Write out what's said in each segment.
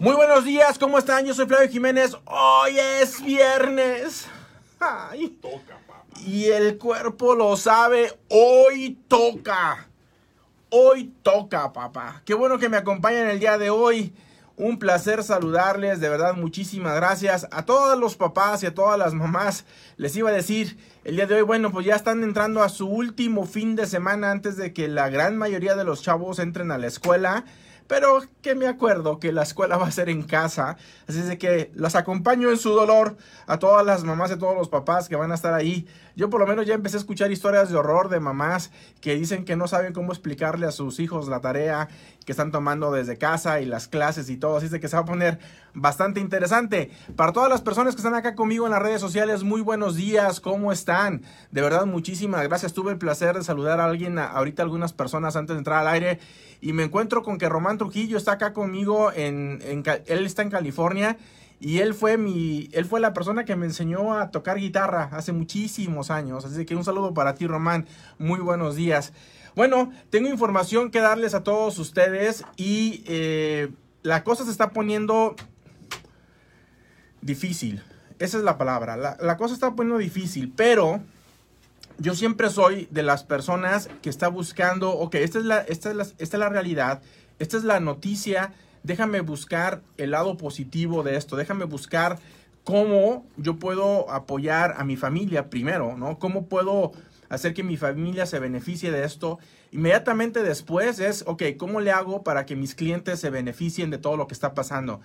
Muy buenos días, ¿cómo están? Yo soy Flavio Jiménez. Hoy es viernes. Ay. Toca, papá. Y el cuerpo lo sabe. Hoy toca. Hoy toca, papá. Qué bueno que me acompañan el día de hoy. Un placer saludarles, de verdad, muchísimas gracias a todos los papás y a todas las mamás. Les iba a decir el día de hoy, bueno, pues ya están entrando a su último fin de semana antes de que la gran mayoría de los chavos entren a la escuela pero que me acuerdo que la escuela va a ser en casa, así es de que los acompaño en su dolor a todas las mamás y a todos los papás que van a estar ahí. Yo por lo menos ya empecé a escuchar historias de horror de mamás que dicen que no saben cómo explicarle a sus hijos la tarea que están tomando desde casa y las clases y todo, así que se va a poner bastante interesante. Para todas las personas que están acá conmigo en las redes sociales, muy buenos días, ¿cómo están? De verdad, muchísimas gracias. Tuve el placer de saludar a alguien, ahorita algunas personas antes de entrar al aire y me encuentro con que Román Trujillo está acá conmigo en, él está en California y él fue mi él fue la persona que me enseñó a tocar guitarra hace muchísimos años. Así que un saludo para ti Román. Muy buenos días. Bueno tengo información que darles a todos ustedes y eh, la cosa se está poniendo difícil. Esa es la palabra. La, la cosa está poniendo difícil pero yo siempre soy de las personas que está buscando, ok, esta es la, esta es la, esta es la realidad, esta es la noticia, déjame buscar el lado positivo de esto, déjame buscar cómo yo puedo apoyar a mi familia primero, ¿no? ¿Cómo puedo hacer que mi familia se beneficie de esto? Inmediatamente después es, ok, ¿cómo le hago para que mis clientes se beneficien de todo lo que está pasando?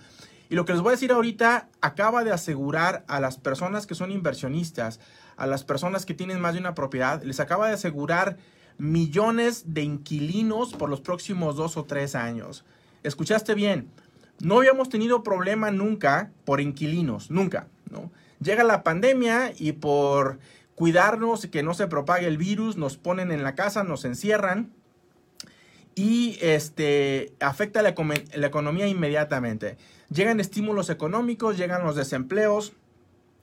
Y lo que les voy a decir ahorita acaba de asegurar a las personas que son inversionistas, a las personas que tienen más de una propiedad, les acaba de asegurar millones de inquilinos por los próximos dos o tres años. Escuchaste bien, no habíamos tenido problema nunca por inquilinos, nunca, ¿no? Llega la pandemia y por cuidarnos y que no se propague el virus, nos ponen en la casa, nos encierran y este afecta la, la economía inmediatamente. Llegan estímulos económicos, llegan los desempleos,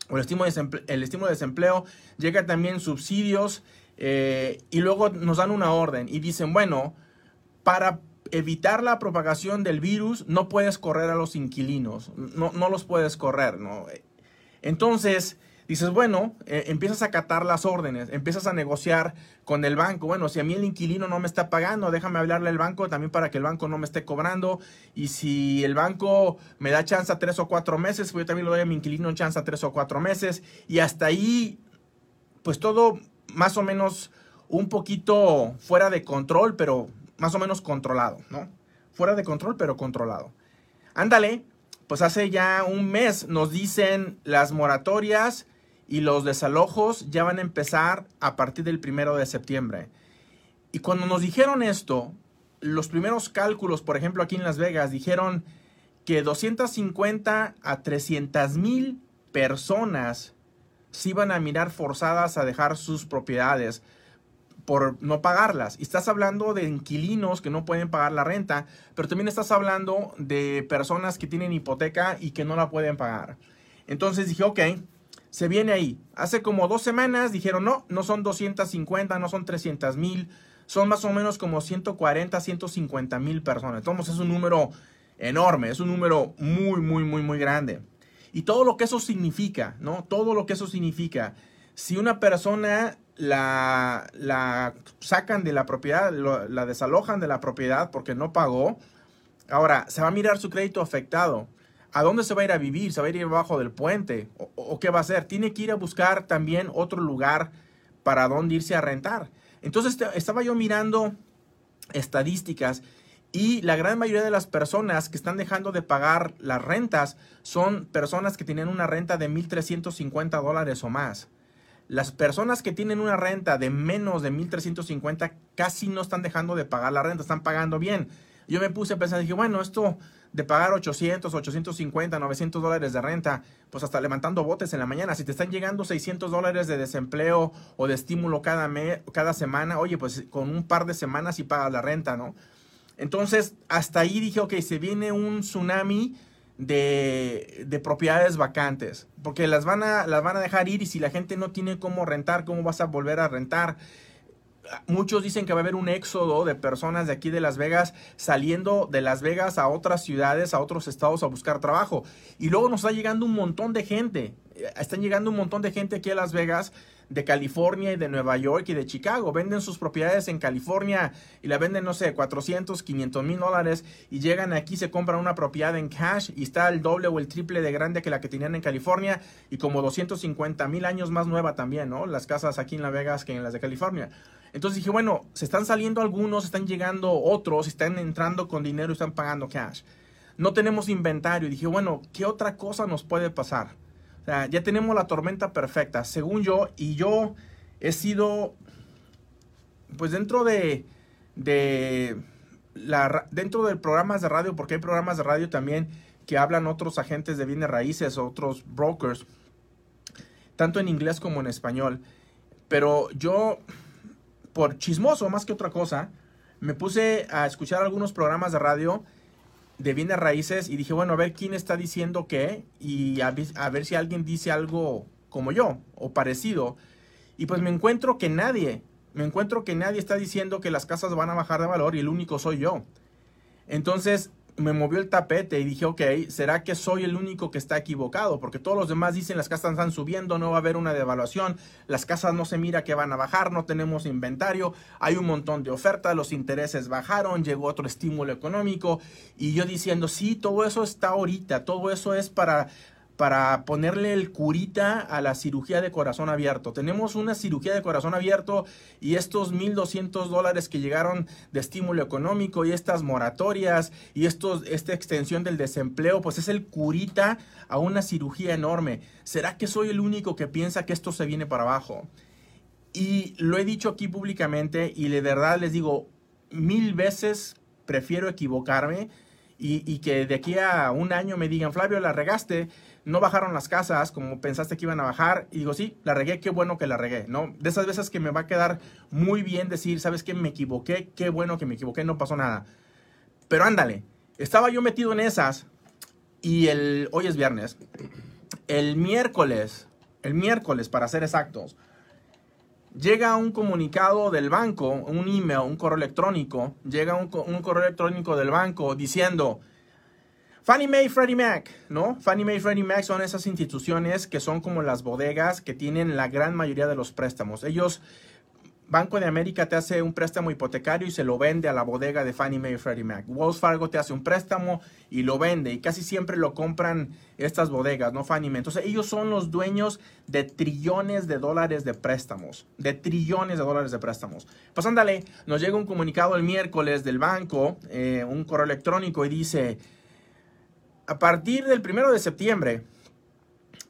o el estímulo de, desempleo, llega también subsidios eh, y luego nos dan una orden y dicen, bueno, para evitar la propagación del virus no puedes correr a los inquilinos, no, no los puedes correr, ¿no? Entonces, dices, bueno, eh, empiezas a acatar las órdenes, empiezas a negociar con el banco. Bueno, si a mí el inquilino no me está pagando, déjame hablarle al banco también para que el banco no me esté cobrando. Y si el banco me da chance a tres o cuatro meses, pues yo también le doy a mi inquilino chance a tres o cuatro meses. Y hasta ahí, pues todo más o menos un poquito fuera de control, pero más o menos controlado, ¿no? Fuera de control, pero controlado. Ándale, pues hace ya un mes nos dicen las moratorias y los desalojos ya van a empezar a partir del primero de septiembre. Y cuando nos dijeron esto, los primeros cálculos, por ejemplo, aquí en Las Vegas, dijeron que 250 a 300 mil personas se iban a mirar forzadas a dejar sus propiedades por no pagarlas. Y estás hablando de inquilinos que no pueden pagar la renta, pero también estás hablando de personas que tienen hipoteca y que no la pueden pagar. Entonces dije, ok, se viene ahí. Hace como dos semanas dijeron, no, no son 250, no son 300 mil, son más o menos como 140, 150 mil personas. Entonces es un número enorme, es un número muy, muy, muy, muy grande. Y todo lo que eso significa, ¿no? Todo lo que eso significa. Si una persona la, sacan de la propiedad, la desalojan de la propiedad porque no pagó, ahora se va a mirar su crédito afectado. ¿A dónde se va a ir a vivir? ¿Se va a ir debajo del puente? ¿O, qué va a hacer? Tiene que ir a buscar también otro lugar para dónde irse a rentar. Entonces estaba yo mirando estadísticas y la gran mayoría de las personas que están dejando de pagar las rentas son personas que tienen una renta de 1.350 dólares o más. Las personas que tienen una renta de menos de 1.350 casi no están dejando de pagar la renta, están pagando bien. Yo me puse a pensar, dije, bueno, esto de pagar 800, 850, 900 dólares de renta, pues hasta levantando botes en la mañana. Si te están llegando 600 dólares de desempleo o de estímulo cada, cada semana, oye, pues con un par de semanas y pagas la renta, ¿no? Entonces, hasta ahí dije, ok, se viene un tsunami de, de, propiedades vacantes, porque las van, a, las van a dejar ir y si la gente no tiene cómo rentar, ¿cómo vas a volver a rentar? muchos dicen que va a haber un éxodo de personas de aquí de Las Vegas saliendo de Las Vegas a otras ciudades, a otros estados a buscar trabajo. Y luego nos está llegando un montón de gente. Están llegando un montón de gente aquí a Las Vegas de California y de Nueva York y de Chicago. Venden sus propiedades en California y la venden, no sé, 400, 500 mil dólares y llegan aquí, se compran una propiedad en cash y está el doble o el triple de grande que la que tenían en California y como 250 mil años más nueva también, ¿no? Las casas aquí en Las Vegas que en las de California. Entonces dije, bueno, se están saliendo algunos, están llegando otros, están entrando con dinero y están pagando cash. No tenemos inventario. Y dije, bueno, ¿qué otra cosa nos puede pasar? O sea, ya tenemos la tormenta perfecta, según yo, y yo he sido, pues dentro de, de la, dentro de programas de radio, porque hay programas de radio también que hablan otros agentes de bienes raíces, otros brokers, tanto en inglés como en español. Pero yo, por chismoso más que otra cosa, me puse a escuchar algunos programas de radio de bienes raíces y dije, bueno, a ver quién está diciendo qué y a, ver si alguien dice algo como yo o parecido. Y pues me encuentro que nadie, me encuentro que nadie está diciendo que las casas van a bajar de valor y el único soy yo. Entonces me movió el tapete y dije, ok, ¿será que soy el único que está equivocado? Porque todos los demás dicen las casas están subiendo, no va a haber una devaluación, las casas no se mira que van a bajar, no tenemos inventario, hay un montón de ofertas, los intereses bajaron, llegó otro estímulo económico y yo diciendo, sí, todo eso está ahorita, todo eso es para para ponerle el curita a la cirugía de corazón abierto. Tenemos una cirugía de corazón abierto y estos 1.200 dólares que llegaron de estímulo económico y estas moratorias y estos, esta extensión del desempleo, pues es el curita a una cirugía enorme. ¿Será que soy el único que piensa que esto se viene para abajo? Y lo he dicho aquí públicamente y de verdad les digo, mil veces prefiero equivocarme y, y que de aquí a un año me digan, Flavio, la regaste no bajaron las casas como pensaste que iban a bajar. Y digo, sí, la regué, qué bueno que la regué, ¿no? De esas veces que me va a quedar muy bien decir, ¿sabes qué? Me equivoqué, qué bueno que me equivoqué, no pasó nada. Pero ándale, estaba yo metido en esas y el, hoy es viernes, el miércoles, el miércoles para ser exactos, llega un comunicado del banco, un email, un correo electrónico, llega un, un correo electrónico del banco diciendo, Fannie Mae y Freddie Mac, ¿no? Fannie Mae y Freddie Mac son esas instituciones que son como las bodegas que tienen la gran mayoría de los préstamos. Ellos, Banco de América te hace un préstamo hipotecario y se lo vende a la bodega de Fannie Mae y Freddie Mac. Wells Fargo te hace un préstamo y lo vende y casi siempre lo compran estas bodegas, ¿no? Fannie Mae. Entonces ellos son los dueños de trillones de dólares de préstamos, de trillones de dólares de préstamos. Pues ándale, nos llega un comunicado el miércoles del banco, eh, un correo electrónico y dice a partir del primero de septiembre,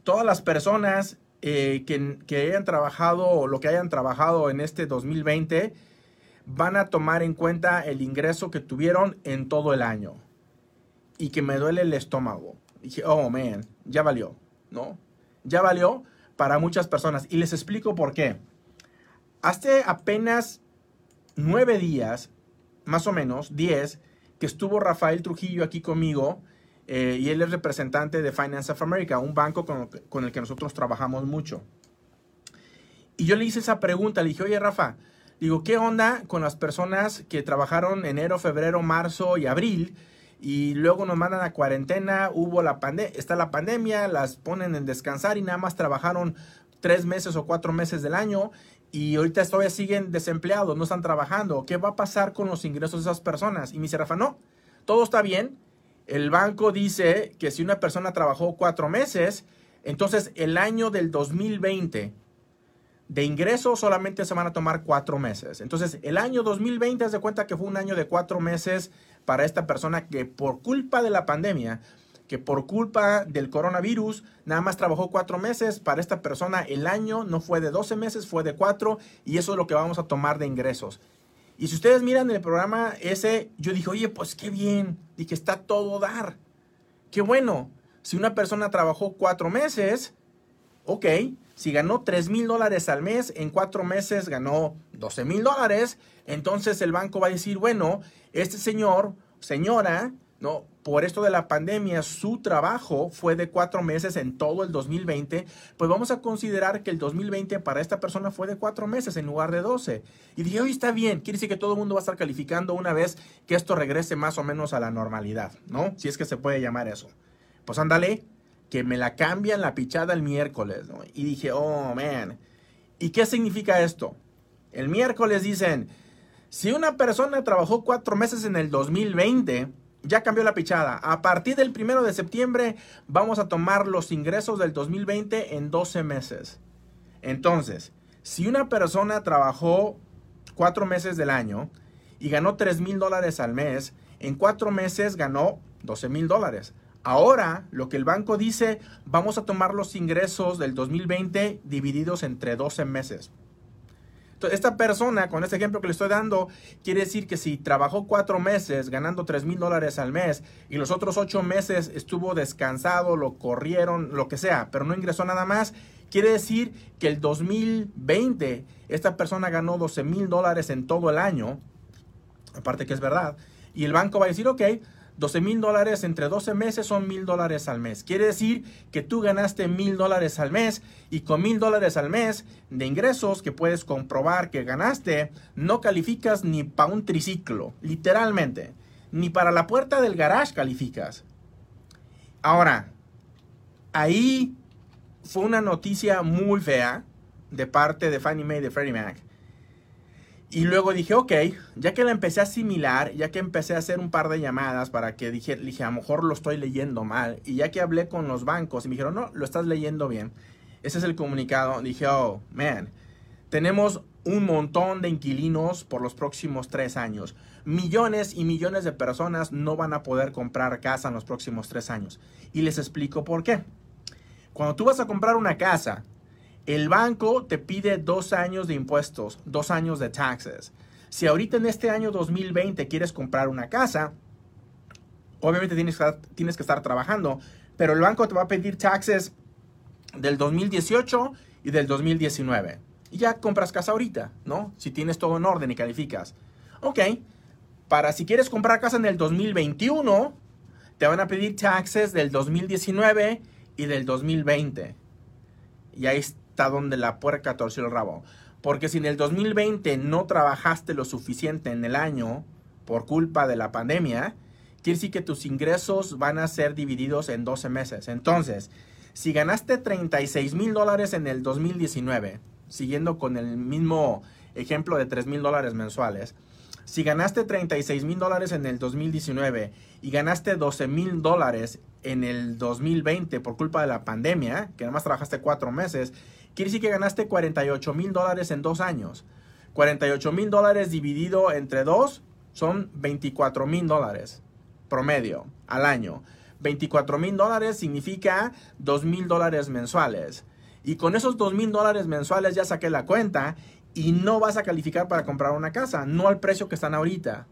todas las personas eh, que, hayan trabajado o lo que hayan trabajado en este 2020 van a tomar en cuenta el ingreso que tuvieron en todo el año. Y que me duele el estómago. dije, oh man, ya valió, ¿no? Ya valió para muchas personas. Y les explico por qué. Hace apenas nueve días, más o menos, diez, que estuvo Rafael Trujillo aquí conmigo eh, y él es representante de Finance of America, un banco con, el que nosotros trabajamos mucho. Y yo le hice esa pregunta, le dije, oye Rafa, digo, ¿qué onda con las personas que trabajaron enero, febrero, marzo y abril? Y luego nos mandan a cuarentena, hubo la pandemia, está la pandemia, las ponen en descansar y nada más trabajaron tres meses o cuatro meses del año y ahorita todavía siguen desempleados, no están trabajando. ¿Qué va a pasar con los ingresos de esas personas? Y me dice Rafa, no, todo está bien, el banco dice que si una persona trabajó cuatro meses, entonces el año del 2020 de ingreso solamente se van a tomar cuatro meses. Entonces el año 2020 es de cuenta que fue un año de cuatro meses para esta persona que por culpa de la pandemia, que por culpa del coronavirus, nada más trabajó cuatro meses. Para esta persona el año no fue de 12 meses, fue de cuatro y eso es lo que vamos a tomar de ingresos. Y si ustedes miran el programa ese, yo dije, oye, pues qué bien, dije, está todo dar. Qué bueno. Si una persona trabajó cuatro meses, ok, si ganó 3 mil dólares al mes, en cuatro meses ganó 12 mil dólares, entonces el banco va a decir, bueno, este señor, señora, ¿no? Por esto de la pandemia, su trabajo fue de cuatro meses en todo el 2020, pues vamos a considerar que el 2020 para esta persona fue de cuatro meses en lugar de 12. Y dije, hoy está bien, quiere decir que todo el mundo va a estar calificando una vez que esto regrese más o menos a la normalidad, ¿no? Si es que se puede llamar eso. Pues ándale, que me la cambian la pichada el miércoles, ¿no? Y dije, oh, man. ¿Y qué significa esto? El miércoles dicen, si una persona trabajó cuatro meses en el 2020, ya cambió la pichada. A partir del primero de septiembre vamos a tomar los ingresos del 2020 en 12 meses. Entonces, si una persona trabajó cuatro meses del año y ganó 3 mil dólares al mes, en cuatro meses ganó 12 mil dólares. Ahora, lo que el banco dice, vamos a tomar los ingresos del 2020 divididos entre 12 meses esta persona, con este ejemplo que le estoy dando, quiere decir que si trabajó cuatro meses ganando tres mil dólares al mes y los otros ocho meses estuvo descansado, lo corrieron, lo que sea, pero no ingresó nada más, quiere decir que el 2020 esta persona ganó 12 mil dólares en todo el año, aparte que es verdad, y el banco va a decir, ok, 12 mil dólares entre 12 meses son mil dólares al mes. Quiere decir que tú ganaste mil dólares al mes y con mil dólares al mes de ingresos que puedes comprobar que ganaste, no calificas ni para un triciclo, literalmente. Ni para la puerta del garage calificas. Ahora, ahí fue una noticia muy fea de parte de Fannie Mae de Freddie Mac y luego dije, ok, ya que la empecé a asimilar, ya que empecé a hacer un par de llamadas para que dije, dije, a lo mejor lo estoy leyendo mal. Y ya que hablé con los bancos y me dijeron, no, lo estás leyendo bien. Ese es el comunicado. Dije, oh, man, tenemos un montón de inquilinos por los próximos tres años. Millones y millones de personas no van a poder comprar casa en los próximos tres años. Y les explico por qué. Cuando tú vas a comprar una casa, el banco te pide dos años de impuestos, dos años de taxes. Si ahorita en este año 2020 quieres comprar una casa, obviamente tienes que, estar, trabajando, pero el banco te va a pedir taxes del 2018 y del 2019. Y ya compras casa ahorita, ¿no? Si tienes todo en orden y calificas. Ok, para si quieres comprar casa en el 2021, te van a pedir taxes del 2019 y del 2020. Y ahí donde la puerca torció el rabo. Porque si en el 2020 no trabajaste lo suficiente en el año por culpa de la pandemia, quiere decir que tus ingresos van a ser divididos en 12 meses. Entonces, si ganaste 36 mil dólares en el 2019, siguiendo con el mismo ejemplo de 3 mil dólares mensuales, si ganaste 36 mil dólares en el 2019 y ganaste 12 mil dólares en el 2020 por culpa de la pandemia, que además trabajaste cuatro meses, quiere decir que ganaste 48 mil dólares en dos años. 48 mil dólares dividido entre dos son 24 mil dólares promedio al año. 24 mil dólares significa 2 mil dólares mensuales. Y con esos 2 mil dólares mensuales ya saqué la cuenta y no vas a calificar para comprar una casa, no al precio que están ahorita.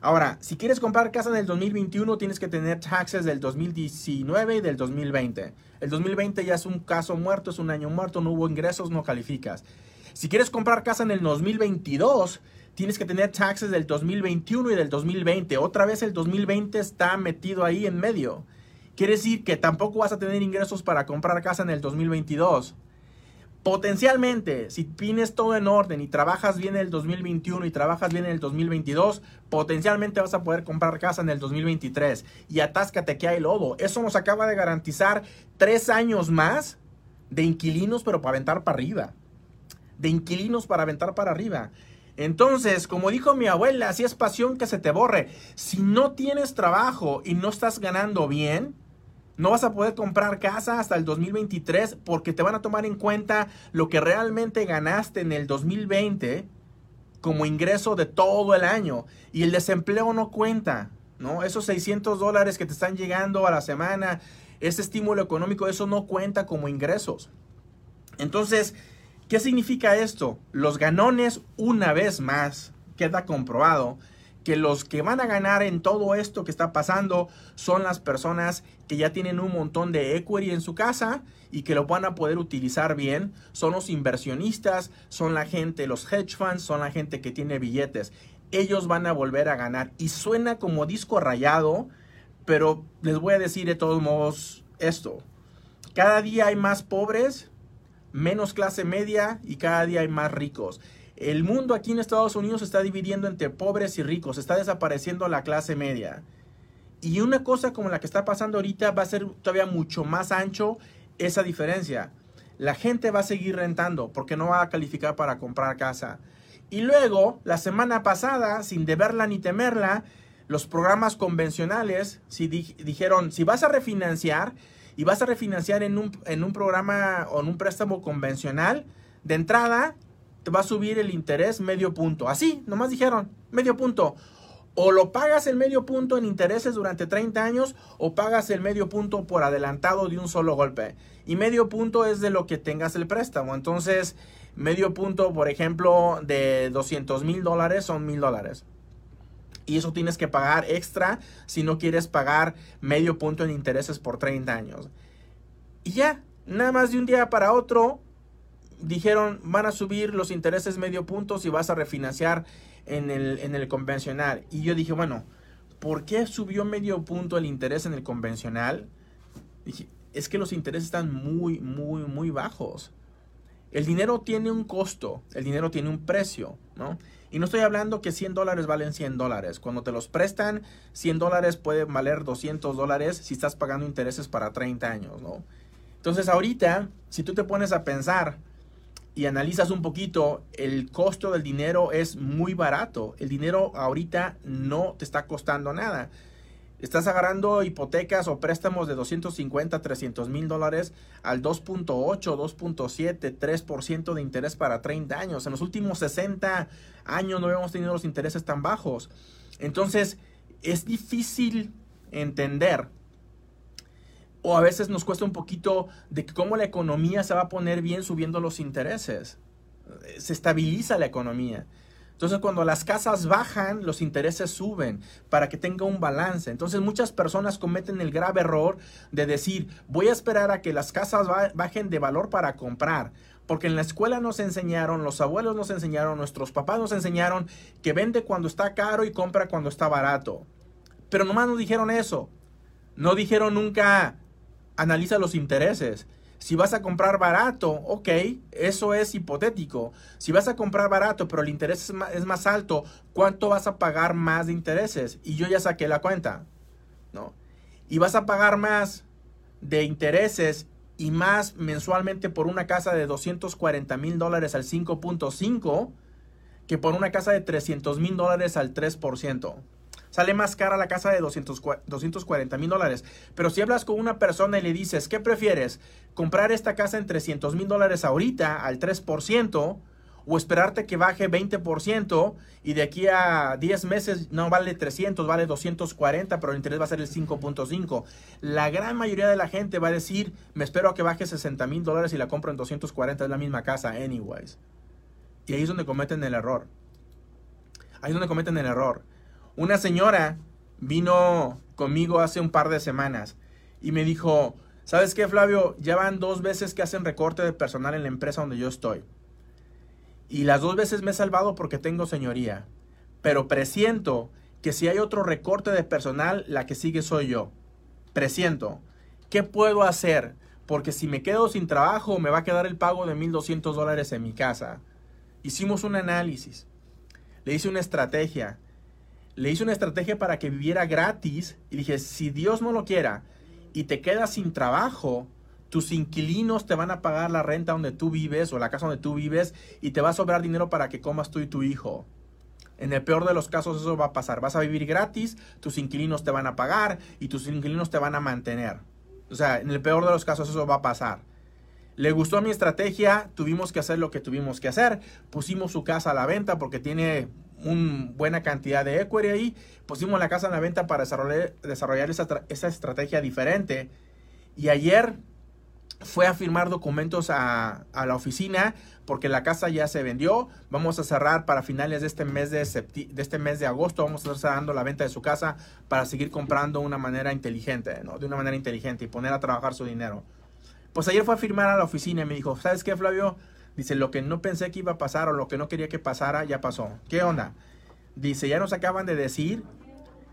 Ahora, si quieres comprar casa en el 2021, tienes que tener taxes del 2019 y del 2020. El 2020 ya es un caso muerto, es un año muerto, no hubo ingresos, no calificas. Si quieres comprar casa en el 2022, tienes que tener taxes del 2021 y del 2020. Otra vez el 2020 está metido ahí en medio. Quiere decir que tampoco vas a tener ingresos para comprar casa en el 2022. Potencialmente, si tienes todo en orden y trabajas bien en el 2021 y trabajas bien en el 2022, potencialmente vas a poder comprar casa en el 2023. Y atáscate que hay lodo. Eso nos acaba de garantizar tres años más de inquilinos, pero para aventar para arriba. De inquilinos para aventar para arriba. Entonces, como dijo mi abuela, si es pasión que se te borre. Si no tienes trabajo y no estás ganando bien, no vas a poder comprar casa hasta el 2023 porque te van a tomar en cuenta lo que realmente ganaste en el 2020 como ingreso de todo el año. Y el desempleo no cuenta, ¿no? Esos 600 dólares que te están llegando a la semana, ese estímulo económico, eso no cuenta como ingresos. Entonces, ¿qué significa esto? Los ganones, una vez más, queda comprobado que los que van a ganar en todo esto que está pasando son las personas que ya tienen un montón de equity en su casa y que lo van a poder utilizar bien. Son los inversionistas, son la gente, los hedge funds, son la gente que tiene billetes. Ellos van a volver a ganar. Y suena como disco rayado, Pero les voy a decir de todos modos esto. Cada día hay más pobres, menos clase media y cada día hay más ricos. El mundo aquí en Estados Unidos se está dividiendo entre pobres y ricos, está desapareciendo la clase media. Y una cosa como la que está pasando ahorita va a ser todavía mucho más ancho esa diferencia. La gente va a seguir rentando porque no va a calificar para comprar casa. Y luego, la semana pasada, sin deberla ni temerla, los programas convencionales si dijeron, si vas a refinanciar y vas a refinanciar en un, en un programa o en un préstamo convencional, de entrada te va a subir el interés medio punto. Así, nomás dijeron, medio punto. O lo pagas el medio punto en intereses durante 30 años o pagas el medio punto por adelantado de un solo golpe. Y medio punto es de lo que tengas el préstamo. Entonces, medio punto, por ejemplo, de 200 mil dólares son mil dólares. Y eso tienes que pagar extra si no quieres pagar medio punto en intereses por 30 años. Y ya, nada más de un día para otro, dijeron van a subir los intereses medio punto si vas a refinanciar en el, en el convencional. Y yo dije, bueno, ¿por qué subió medio punto el interés en el convencional? Dije, es que los intereses están muy, muy, muy bajos. El dinero tiene un costo, el dinero tiene un precio, ¿no? Y no estoy hablando que 100 dólares valen 100 dólares. Cuando te los prestan, 100 dólares puede valer 200 dólares si estás pagando intereses para 30 años, ¿no? Entonces ahorita, si tú te pones a pensar y analizas un poquito, el costo del dinero es muy barato. El dinero ahorita no te está costando nada. Estás agarrando hipotecas o préstamos de 250, 300 mil dólares al 2.8, 2.7, 3% de interés para 30 años. En los últimos 60 años no habíamos tenido los intereses tan bajos. Entonces, es difícil entender o a veces nos cuesta un poquito de cómo la economía se va a poner bien subiendo los intereses. Se estabiliza la economía. Entonces cuando las casas bajan, los intereses suben para que tenga un balance. Entonces muchas personas cometen el grave error de decir, voy a esperar a que las casas bajen de valor para comprar. Porque en la escuela nos enseñaron, los abuelos nos enseñaron, nuestros papás nos enseñaron que vende cuando está caro y compra cuando está barato. Pero nomás nos dijeron eso. No dijeron nunca, analiza los intereses. Si vas a comprar barato, ok, eso es hipotético. Si vas a comprar barato, pero el interés es más, alto, ¿cuánto vas a pagar más de intereses? Y yo ya saqué la cuenta, ¿no? Y vas a pagar más de intereses y más mensualmente por una casa de 240 mil dólares al 5.5 que por una casa de 300 mil dólares al 3% sale más cara la casa de 240 mil dólares. Pero si hablas con una persona y le dices, ¿qué prefieres? ¿Comprar esta casa en 300 mil dólares ahorita al 3%? o esperarte que baje 20% y de aquí a 10 meses no vale 300, vale 240, pero el interés va a ser el 5.5. La gran mayoría de la gente va a decir, me espero a que baje 60 mil dólares y la compro en 240, es la misma casa, anyways. Y ahí es donde cometen el error. Ahí es donde cometen el error. Una señora vino conmigo hace un par de semanas y me dijo, ¿sabes qué, Flavio? Ya van dos veces que hacen recorte de personal en la empresa donde yo estoy. Y las dos veces me he salvado porque tengo señoría. Pero presiento que si hay otro recorte de personal, la que sigue soy yo. Presiento. ¿Qué puedo hacer? Porque si me quedo sin trabajo, me va a quedar el pago de 1.200 dólares en mi casa. Hicimos un análisis. Le hice una estrategia le hice una estrategia para que viviera gratis y dije, si Dios no lo quiera y te quedas sin trabajo, tus inquilinos te van a pagar la renta donde tú vives o la casa donde tú vives y te va a sobrar dinero para que comas tú y tu hijo. En el peor de los casos eso va a pasar. Vas a vivir gratis, tus inquilinos te van a pagar y tus inquilinos te van a mantener. O sea, en el peor de los casos eso va a pasar. Le gustó mi estrategia, tuvimos que hacer lo que tuvimos que hacer. Pusimos su casa a la venta porque tiene una buena cantidad de equity ahí. Pusimos la casa en la venta para desarrollar, desarrollar esa, esa, estrategia diferente. Y ayer fue a firmar documentos a, a, la oficina porque la casa ya se vendió. Vamos a cerrar para finales de este mes de, de este mes de agosto. Vamos a estar cerrando la venta de su casa para seguir comprando una manera inteligente, ¿no? De una manera inteligente y poner a trabajar su dinero. Pues ayer fue a firmar a la oficina y me dijo, ¿sabes qué, Flavio? Dice, lo que no pensé que iba a pasar o lo que no quería que pasara, ya pasó. ¿Qué onda? Dice, ya nos acaban de decir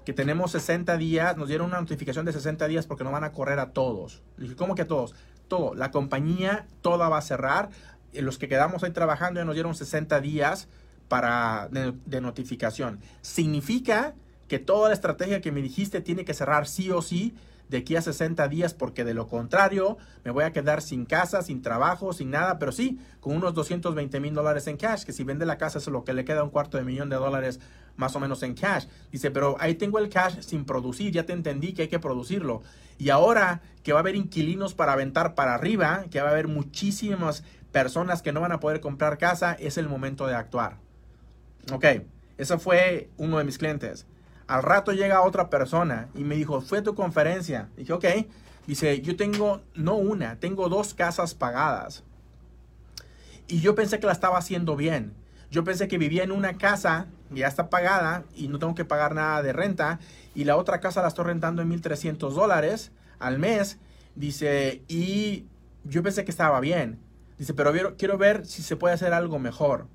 que tenemos 60 días, nos dieron una notificación de 60 días porque nos van a correr a todos. Dije, ¿cómo que a todos? Todo, la compañía toda va a cerrar. Los que quedamos ahí trabajando ya nos dieron 60 días para de, notificación. Significa que toda la estrategia que me dijiste tiene que cerrar sí o sí de aquí a 60 días porque de lo contrario me voy a quedar sin casa, sin trabajo, sin nada, pero sí, con unos 220 mil dólares en cash, que si vende la casa es lo que le queda un cuarto de millón de dólares más o menos en cash. Dice, pero ahí tengo el cash sin producir, ya te entendí que hay que producirlo. Y ahora que va a haber inquilinos para aventar para arriba, que va a haber muchísimas personas que no van a poder comprar casa, es el momento de actuar. Ok, ese fue uno de mis clientes. Al rato llega otra persona y me dijo, fue a tu conferencia. Dije, ok. Dice, yo tengo, no una, tengo dos casas pagadas. Y yo pensé que la estaba haciendo bien. Yo pensé que vivía en una casa, ya está pagada y no tengo que pagar nada de renta. Y la otra casa la estoy rentando en 1.300 dólares al mes. Dice, y yo pensé que estaba bien. Dice, pero quiero ver si se puede hacer algo mejor.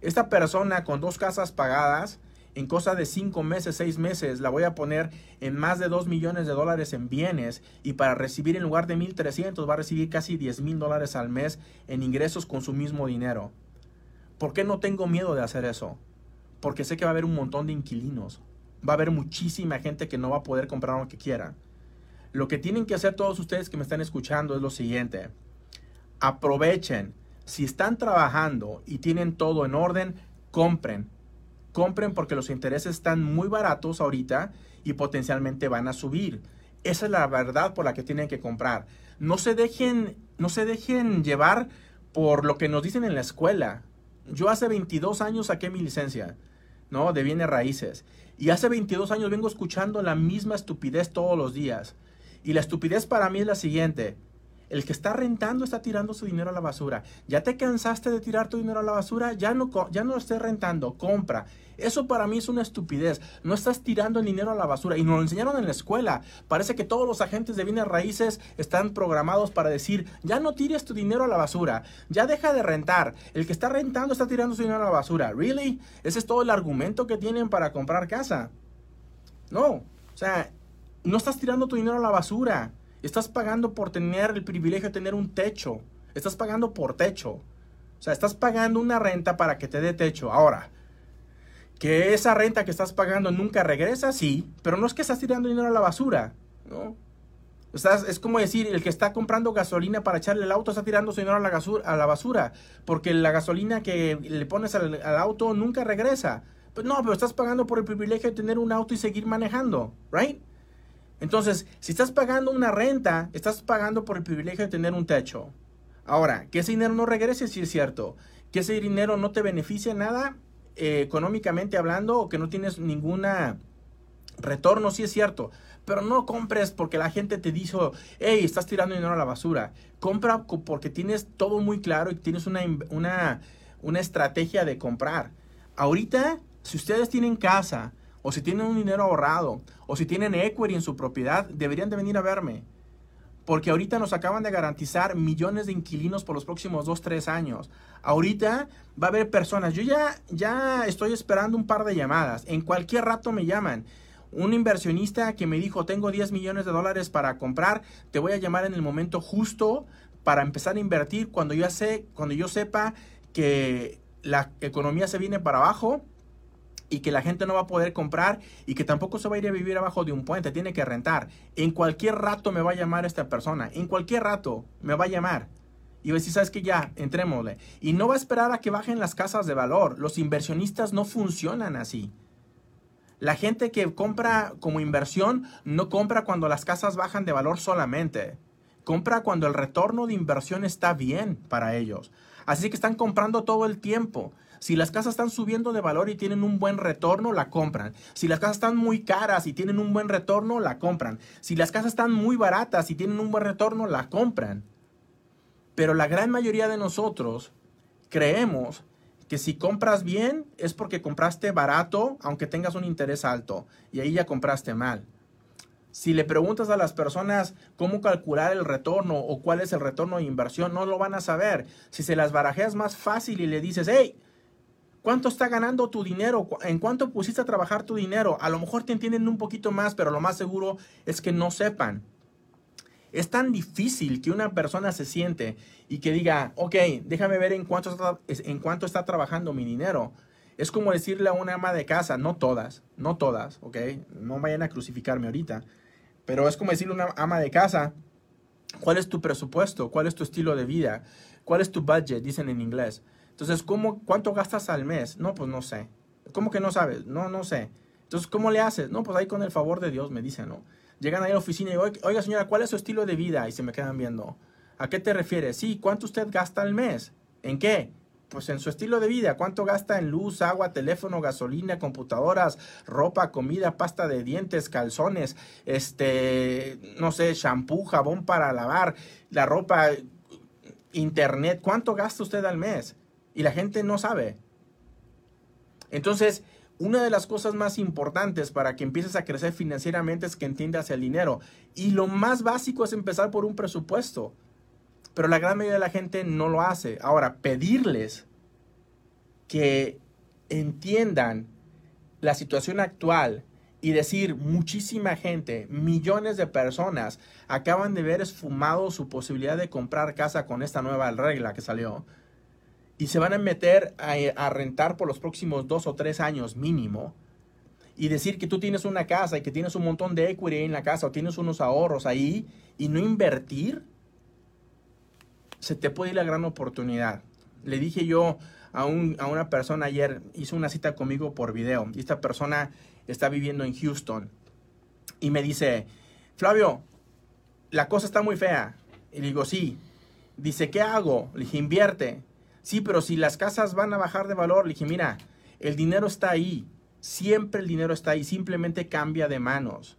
Esta persona con dos casas pagadas, en cosa de cinco meses, seis meses, la voy a poner en más de 2 millones de dólares en bienes y para recibir en lugar de 1.300 va a recibir casi 10 mil dólares al mes en ingresos con su mismo dinero. ¿Por qué no tengo miedo de hacer eso? Porque sé que va a haber un montón de inquilinos. Va a haber muchísima gente que no va a poder comprar lo que quiera. Lo que tienen que hacer todos ustedes que me están escuchando es lo siguiente aprovechen. Si están trabajando y tienen todo en orden, compren. Compren porque los intereses están muy baratos ahorita y potencialmente van a subir. Esa es la verdad por la que tienen que comprar. No se dejen, no se dejen llevar por lo que nos dicen en la escuela. Yo hace 22 años saqué mi licencia, ¿no? De bienes raíces. Y hace 22 años vengo escuchando la misma estupidez todos los días. Y la estupidez para mí es la siguiente. El que está rentando está tirando su dinero a la basura. ¿Ya te cansaste de tirar tu dinero a la basura? Ya no, ya no estés rentando, compra. Eso para mí es una estupidez. No estás tirando el dinero a la basura. Y nos lo enseñaron en la escuela. Parece que todos los agentes de bienes raíces están programados para decir, ya no tires tu dinero a la basura. Ya deja de rentar. El que está rentando está tirando su dinero a la basura. ¿Really? Ese es todo el argumento que tienen para comprar casa. No. O sea, no estás tirando tu dinero a la basura. Estás pagando por tener el privilegio de tener un techo. Estás pagando por techo. O sea, estás pagando una renta para que te dé techo. Ahora, que esa renta que estás pagando nunca regresa, sí, pero no es que estás tirando dinero a la basura, ¿no? Estás, es como decir, el que está comprando gasolina para echarle el auto está tirando su dinero a la, a la basura, porque la gasolina que le pones al, al auto nunca regresa. Pues no, pero estás pagando por el privilegio de tener un auto y seguir manejando, ¿right? Entonces, si estás pagando una renta, estás pagando por el privilegio de tener un techo. Ahora, que ese dinero no regrese, si es cierto. Que ese dinero no te beneficie nada eh, económicamente hablando o que no tienes ninguna retorno, si es cierto. Pero no compres porque la gente te dijo, hey, estás tirando dinero a la basura. Compra porque tienes todo muy claro y tienes una, una, una estrategia de comprar. Ahorita, si ustedes tienen casa, o si tienen un dinero ahorrado, o si tienen equity en su propiedad, deberían de venir a verme. Porque ahorita nos acaban de garantizar millones de inquilinos por los próximos 2, 3 años. Ahorita va a haber personas. Yo ya, ya estoy esperando un par de llamadas. En cualquier rato me llaman. Un inversionista que me dijo, tengo 10 millones de dólares para comprar, te voy a llamar en el momento justo para empezar a invertir cuando yo, cuando yo sepa que la economía se viene para abajo y que la gente no va a poder comprar y que tampoco se va a ir a vivir abajo de un puente, tiene que rentar. En cualquier rato me va a llamar esta persona, en cualquier rato me va a llamar. Y va a decir, ¿sabes que Ya, entrémosle. Y no va a esperar a que bajen las casas de valor. Los inversionistas no funcionan así. La gente que compra como inversión no compra cuando las casas bajan de valor solamente. Compra cuando el retorno de inversión está bien para ellos. Así que están comprando todo el tiempo. Si las casas están subiendo de valor y tienen un buen retorno, la compran. Si las casas están muy caras y tienen un buen retorno, la compran. Si las casas están muy baratas y tienen un buen retorno, la compran. Pero la gran mayoría de nosotros creemos que si compras bien es porque compraste barato, aunque tengas un interés alto, y ahí ya compraste mal. Si le preguntas a las personas cómo calcular el retorno o cuál es el retorno de inversión, no lo van a saber. Si se las barajeas más fácil y le dices, hey, ¿Cuánto está ganando tu dinero? ¿En cuánto pusiste a trabajar tu dinero? A lo mejor te entienden un poquito más, pero lo más seguro es que no sepan. Es tan difícil que una persona se siente y que diga, ok, déjame ver en cuánto está, trabajando mi dinero. Es como decirle a una ama de casa, no todas, no todas, ok, no vayan a crucificarme ahorita, pero es como decirle a una ama de casa, ¿cuál es tu presupuesto? ¿Cuál es tu estilo de vida? ¿Cuál es tu budget? Dicen en inglés. Entonces, ¿cómo, ¿cuánto gastas al mes? No, pues no sé. ¿Cómo que no sabes? No, no sé. Entonces, ¿cómo le haces? No, pues ahí con el favor de Dios me dicen, ¿no? Llegan ahí a la oficina y oiga señora, ¿cuál es su estilo de vida? Y se me quedan viendo. ¿A qué te refieres? Sí, ¿cuánto usted gasta al mes? ¿En qué? Pues en su estilo de vida. ¿Cuánto gasta en luz, agua, teléfono, gasolina, computadoras, ropa, comida, pasta de dientes, calzones, este, no sé, shampoo, jabón para lavar, la ropa, internet? ¿Cuánto gasta usted al mes? Y la gente no sabe. Entonces, una de las cosas más importantes para que empieces a crecer financieramente es que entiendas el dinero. Y lo más básico es empezar por un presupuesto. Pero la gran mayoría de la gente no lo hace. Ahora, pedirles que entiendan la situación actual y decir muchísima gente, millones de personas acaban de ver esfumado su posibilidad de comprar casa con esta nueva regla que salió y se van a meter a, rentar por los próximos dos o tres años mínimo y decir que tú tienes una casa y que tienes un montón de equity en la casa o tienes unos ahorros ahí y no invertir, se te puede ir la gran oportunidad. Le dije yo a, un, a una persona ayer, hizo una cita conmigo por video y esta persona está viviendo en Houston y me dice, Flavio, la cosa está muy fea. Y le digo, sí. Dice, ¿qué hago? Le dije, invierte. Sí, pero si las casas van a bajar de valor, le dije, mira, el dinero está ahí. Siempre el dinero está ahí, simplemente cambia de manos.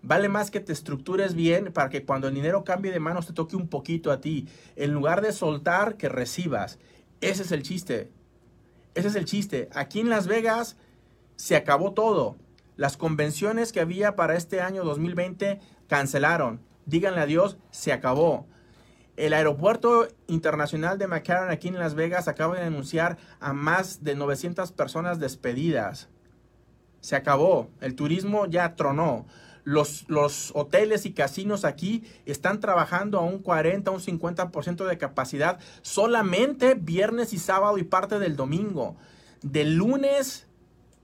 Vale más que te estructures bien para que cuando el dinero cambie de manos te toque un poquito a ti. En lugar de soltar, que recibas. Ese es el chiste. Ese es el chiste. Aquí en Las Vegas se acabó todo. Las convenciones que había para este año 2020 cancelaron. Díganle a Dios, se acabó. El aeropuerto internacional de McCarran aquí en Las Vegas acaba de anunciar a más de 900 personas despedidas. Se acabó. El turismo ya tronó. Los, los, hoteles y casinos aquí están trabajando a un 40, un 50% de capacidad solamente viernes y sábado y parte del domingo. De lunes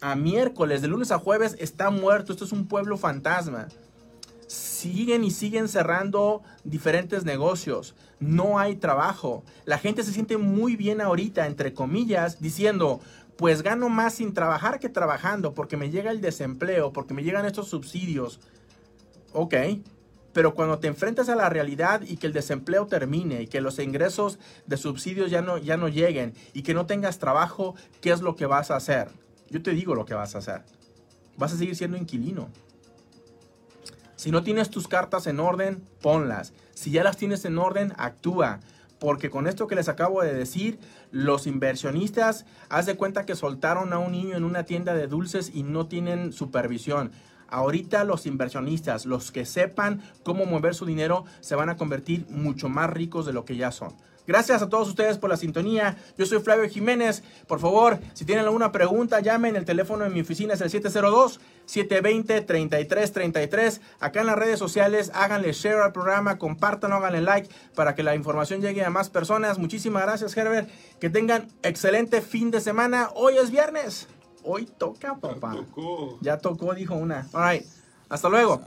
a miércoles, de lunes a jueves está muerto. Esto es un pueblo fantasma siguen y siguen cerrando diferentes negocios. No hay trabajo. La gente se siente muy bien ahorita, entre comillas, diciendo, pues gano más sin trabajar que trabajando porque me llega el desempleo, porque me llegan estos subsidios. Ok, pero cuando te enfrentas a la realidad y que el desempleo termine y que los ingresos de subsidios ya no, ya no lleguen y que no tengas trabajo, ¿qué es lo que vas a hacer? Yo te digo lo que vas a hacer. Vas a seguir siendo inquilino. Si no tienes tus cartas en orden, ponlas. Si ya las tienes en orden, actúa. Porque con esto que les acabo de decir, los inversionistas, haz de cuenta que soltaron a un niño en una tienda de dulces y no tienen supervisión. Ahorita los inversionistas, los que sepan cómo mover su dinero, se van a convertir mucho más ricos de lo que ya son. Gracias a todos ustedes por la sintonía. Yo soy Flavio Jiménez. Por favor, si tienen alguna pregunta, llamen. El teléfono en mi oficina es el 702-720-3333. Acá en las redes sociales, háganle share al programa, compártanlo, háganle like para que la información llegue a más personas. Muchísimas gracias, Herbert. Que tengan excelente fin de semana. Hoy es viernes. Hoy toca, papá. Ya tocó. Ya tocó, dijo una. All right. Hasta luego.